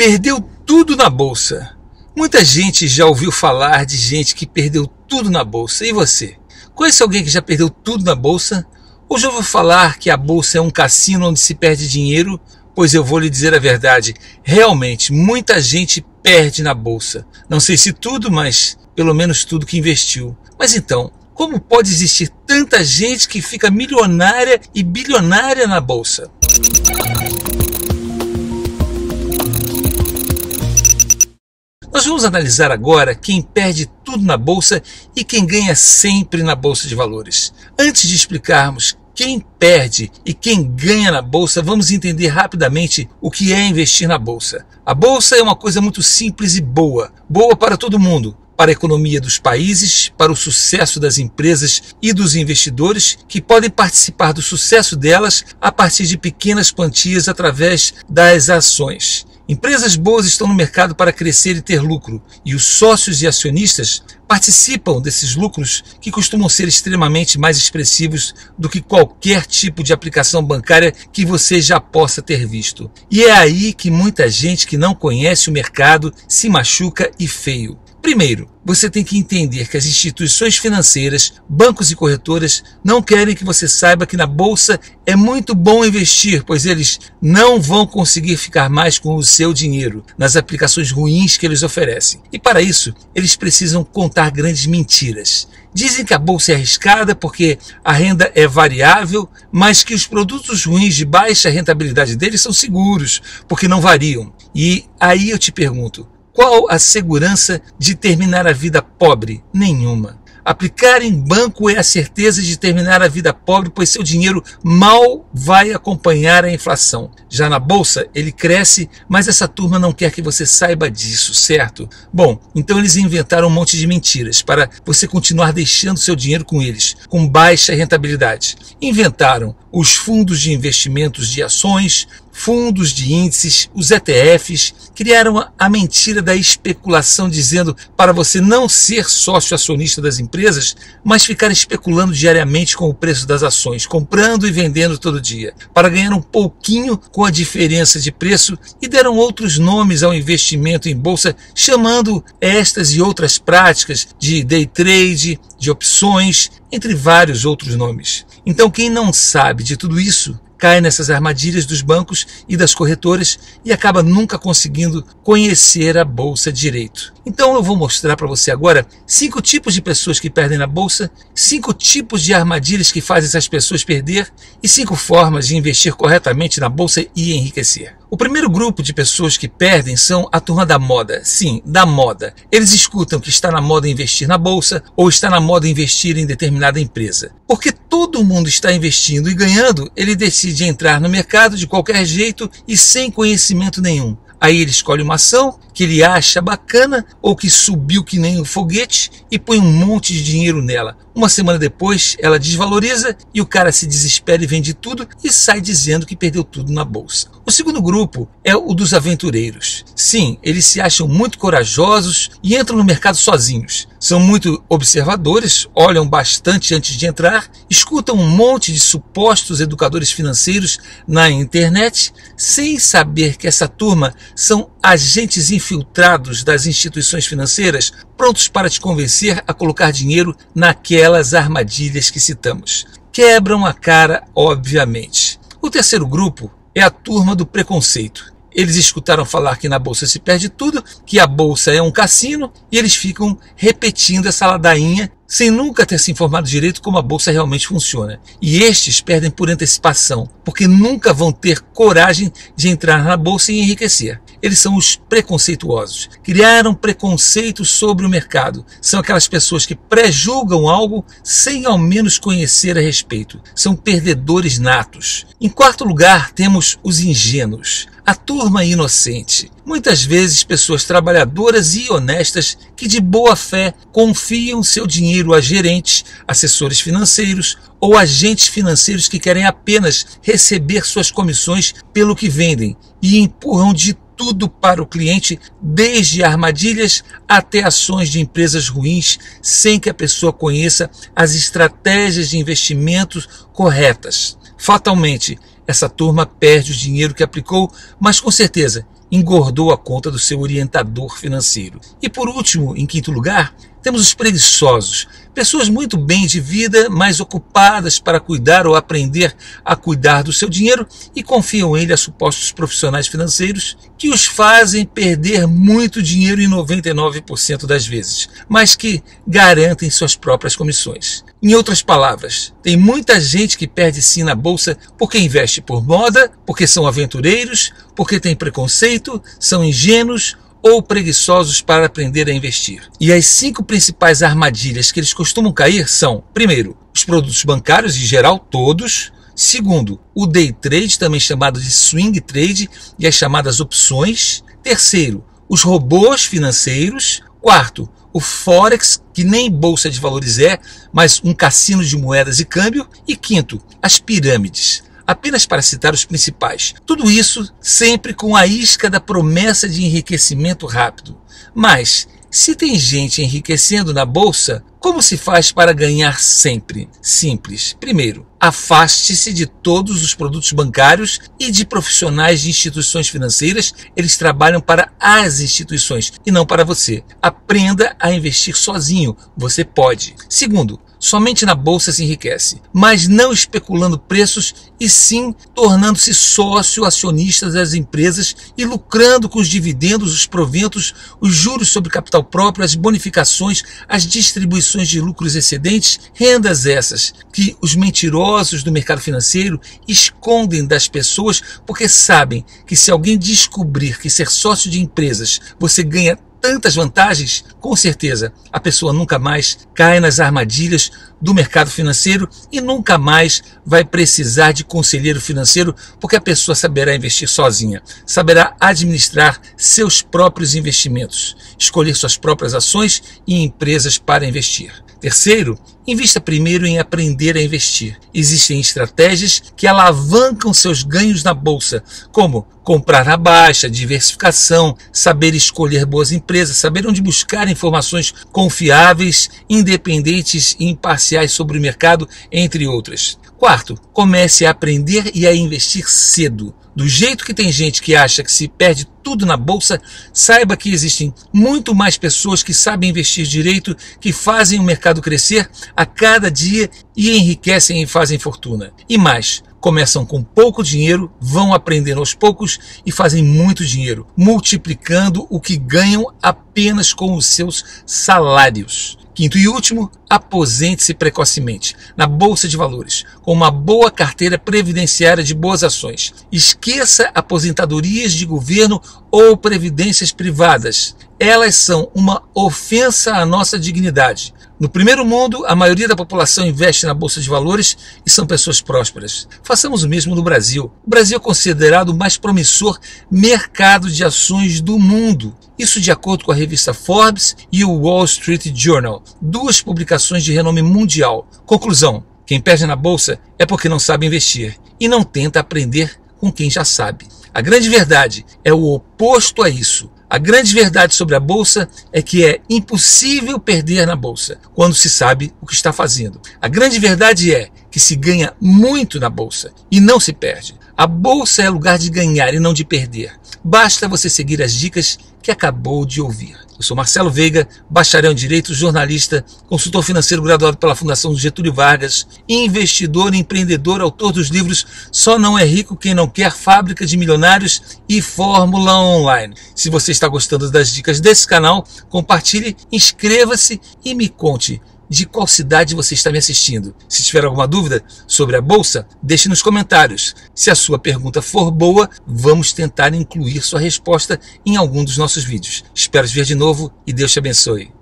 Perdeu tudo na bolsa. Muita gente já ouviu falar de gente que perdeu tudo na bolsa. E você? Conhece alguém que já perdeu tudo na bolsa? Ou já ouviu falar que a bolsa é um cassino onde se perde dinheiro? Pois eu vou lhe dizer a verdade: realmente, muita gente perde na bolsa. Não sei se tudo, mas pelo menos tudo que investiu. Mas então, como pode existir tanta gente que fica milionária e bilionária na bolsa? Nós vamos analisar agora quem perde tudo na bolsa e quem ganha sempre na bolsa de valores. Antes de explicarmos quem perde e quem ganha na bolsa, vamos entender rapidamente o que é investir na bolsa. A bolsa é uma coisa muito simples e boa, boa para todo mundo, para a economia dos países, para o sucesso das empresas e dos investidores que podem participar do sucesso delas a partir de pequenas quantias através das ações. Empresas boas estão no mercado para crescer e ter lucro, e os sócios e acionistas participam desses lucros que costumam ser extremamente mais expressivos do que qualquer tipo de aplicação bancária que você já possa ter visto. E é aí que muita gente que não conhece o mercado se machuca e feio. Primeiro, você tem que entender que as instituições financeiras, bancos e corretoras não querem que você saiba que na bolsa é muito bom investir, pois eles não vão conseguir ficar mais com o seu dinheiro nas aplicações ruins que eles oferecem. E para isso, eles precisam contar grandes mentiras. Dizem que a bolsa é arriscada porque a renda é variável, mas que os produtos ruins de baixa rentabilidade deles são seguros, porque não variam. E aí eu te pergunto, qual a segurança de terminar a vida pobre? Nenhuma. Aplicar em banco é a certeza de terminar a vida pobre, pois seu dinheiro mal vai acompanhar a inflação. Já na bolsa, ele cresce, mas essa turma não quer que você saiba disso, certo? Bom, então eles inventaram um monte de mentiras para você continuar deixando seu dinheiro com eles, com baixa rentabilidade. Inventaram os fundos de investimentos de ações, fundos de índices, os ETFs, criaram a mentira da especulação, dizendo para você não ser sócio acionista das empresas, mas ficar especulando diariamente com o preço das ações, comprando e vendendo todo dia, para ganhar um pouquinho com a diferença de preço e deram outros nomes ao investimento em bolsa, chamando estas e outras práticas de day trade, de opções, entre vários outros nomes. Então, quem não sabe de tudo isso cai nessas armadilhas dos bancos e das corretoras e acaba nunca conseguindo conhecer a bolsa direito. Então eu vou mostrar para você agora cinco tipos de pessoas que perdem na bolsa, cinco tipos de armadilhas que fazem essas pessoas perder e cinco formas de investir corretamente na bolsa e enriquecer. O primeiro grupo de pessoas que perdem são a turma da moda. Sim, da moda. Eles escutam que está na moda investir na bolsa ou está na moda investir em determinada empresa. Porque todo mundo está investindo e ganhando, ele decide entrar no mercado de qualquer jeito e sem conhecimento nenhum. Aí ele escolhe uma ação que ele acha bacana ou que subiu que nem um foguete e põe um monte de dinheiro nela. Uma semana depois, ela desvaloriza e o cara se desespera e vende tudo e sai dizendo que perdeu tudo na bolsa. O segundo grupo é o dos aventureiros. Sim, eles se acham muito corajosos e entram no mercado sozinhos. São muito observadores, olham bastante antes de entrar, escutam um monte de supostos educadores financeiros na internet, sem saber que essa turma são agentes infiltrados das instituições financeiras prontos para te convencer a colocar dinheiro naquelas armadilhas que citamos. Quebram a cara, obviamente. O terceiro grupo é a turma do preconceito. Eles escutaram falar que na bolsa se perde tudo, que a bolsa é um cassino, e eles ficam repetindo essa ladainha sem nunca ter se informado direito como a bolsa realmente funciona. E estes perdem por antecipação, porque nunca vão ter coragem de entrar na bolsa e enriquecer. Eles são os preconceituosos. Criaram preconceito sobre o mercado. São aquelas pessoas que prejulgam algo sem ao menos conhecer a respeito. São perdedores natos. Em quarto lugar, temos os ingênuos a turma inocente. Muitas vezes pessoas trabalhadoras e honestas que de boa fé confiam seu dinheiro a gerentes, assessores financeiros ou agentes financeiros que querem apenas receber suas comissões pelo que vendem e empurram de tudo para o cliente, desde armadilhas até ações de empresas ruins, sem que a pessoa conheça as estratégias de investimentos corretas. Fatalmente, essa turma perde o dinheiro que aplicou, mas com certeza engordou a conta do seu orientador financeiro. E por último, em quinto lugar, temos os preguiçosos, pessoas muito bem de vida, mas ocupadas para cuidar ou aprender a cuidar do seu dinheiro e confiam ele a supostos profissionais financeiros que os fazem perder muito dinheiro em 99% das vezes, mas que garantem suas próprias comissões. Em outras palavras, tem muita gente que perde sim na bolsa porque investe por moda, porque são aventureiros, porque tem preconceito, são ingênuos ou preguiçosos para aprender a investir. E as cinco principais armadilhas que eles costumam cair são: primeiro, os produtos bancários em geral, todos. Segundo, o day trade, também chamado de swing trade, e as chamadas opções. Terceiro, os robôs financeiros. Quarto, o Forex, que nem bolsa de valores é, mas um cassino de moedas e câmbio. E quinto, as pirâmides apenas para citar os principais. Tudo isso sempre com a isca da promessa de enriquecimento rápido. Mas, se tem gente enriquecendo na bolsa, como se faz para ganhar sempre? Simples. Primeiro, afaste-se de todos os produtos bancários e de profissionais de instituições financeiras. Eles trabalham para as instituições e não para você. Aprenda a investir sozinho. Você pode. Segundo, Somente na bolsa se enriquece, mas não especulando preços e sim tornando-se sócio acionista das empresas e lucrando com os dividendos, os proventos, os juros sobre capital próprio, as bonificações, as distribuições de lucros excedentes, rendas essas que os mentirosos do mercado financeiro escondem das pessoas porque sabem que se alguém descobrir que ser sócio de empresas você ganha tantas vantagens, com certeza a pessoa nunca mais cai nas armadilhas do mercado financeiro e nunca mais vai precisar de conselheiro financeiro, porque a pessoa saberá investir sozinha, saberá administrar seus próprios investimentos, escolher suas próprias ações e empresas para investir. Terceiro, invista primeiro em aprender a investir. Existem estratégias que alavancam seus ganhos na bolsa, como comprar na baixa, diversificação, saber escolher boas empresas, saber onde buscar informações confiáveis, independentes e imparciais sobre o mercado, entre outras. Quarto, comece a aprender e a investir cedo. Do jeito que tem gente que acha que se perde tudo na bolsa, saiba que existem muito mais pessoas que sabem investir direito, que fazem o mercado crescer a cada dia e enriquecem e fazem fortuna. E mais, começam com pouco dinheiro, vão aprendendo aos poucos e fazem muito dinheiro, multiplicando o que ganham apenas com os seus salários. Quinto e último, aposente-se precocemente na bolsa de valores, com uma boa carteira previdenciária de boas ações. Esqueça aposentadorias de governo ou previdências privadas. Elas são uma ofensa à nossa dignidade. No primeiro mundo, a maioria da população investe na bolsa de valores e são pessoas prósperas. Façamos o mesmo no Brasil. O Brasil é considerado o mais promissor mercado de ações do mundo. Isso de acordo com a revista Forbes e o Wall Street Journal, duas publicações de renome mundial. Conclusão: quem perde na bolsa é porque não sabe investir e não tenta aprender com quem já sabe. A grande verdade é o oposto a isso. A grande verdade sobre a bolsa é que é impossível perder na bolsa quando se sabe o que está fazendo. A grande verdade é que se ganha muito na bolsa e não se perde. A bolsa é lugar de ganhar e não de perder. Basta você seguir as dicas que acabou de ouvir. Eu sou Marcelo Veiga, bacharel em Direito, jornalista, consultor financeiro graduado pela Fundação Getúlio Vargas, investidor, empreendedor, autor dos livros Só Não É Rico Quem Não Quer, Fábrica de Milionários e Fórmula Online. Se você está gostando das dicas desse canal, compartilhe, inscreva-se e me conte de qual cidade você está me assistindo. Se tiver alguma dúvida sobre a bolsa, deixe nos comentários. Se a sua pergunta for boa, vamos tentar incluir sua resposta em algum dos nossos vídeos. Espero te ver de novo e Deus te abençoe.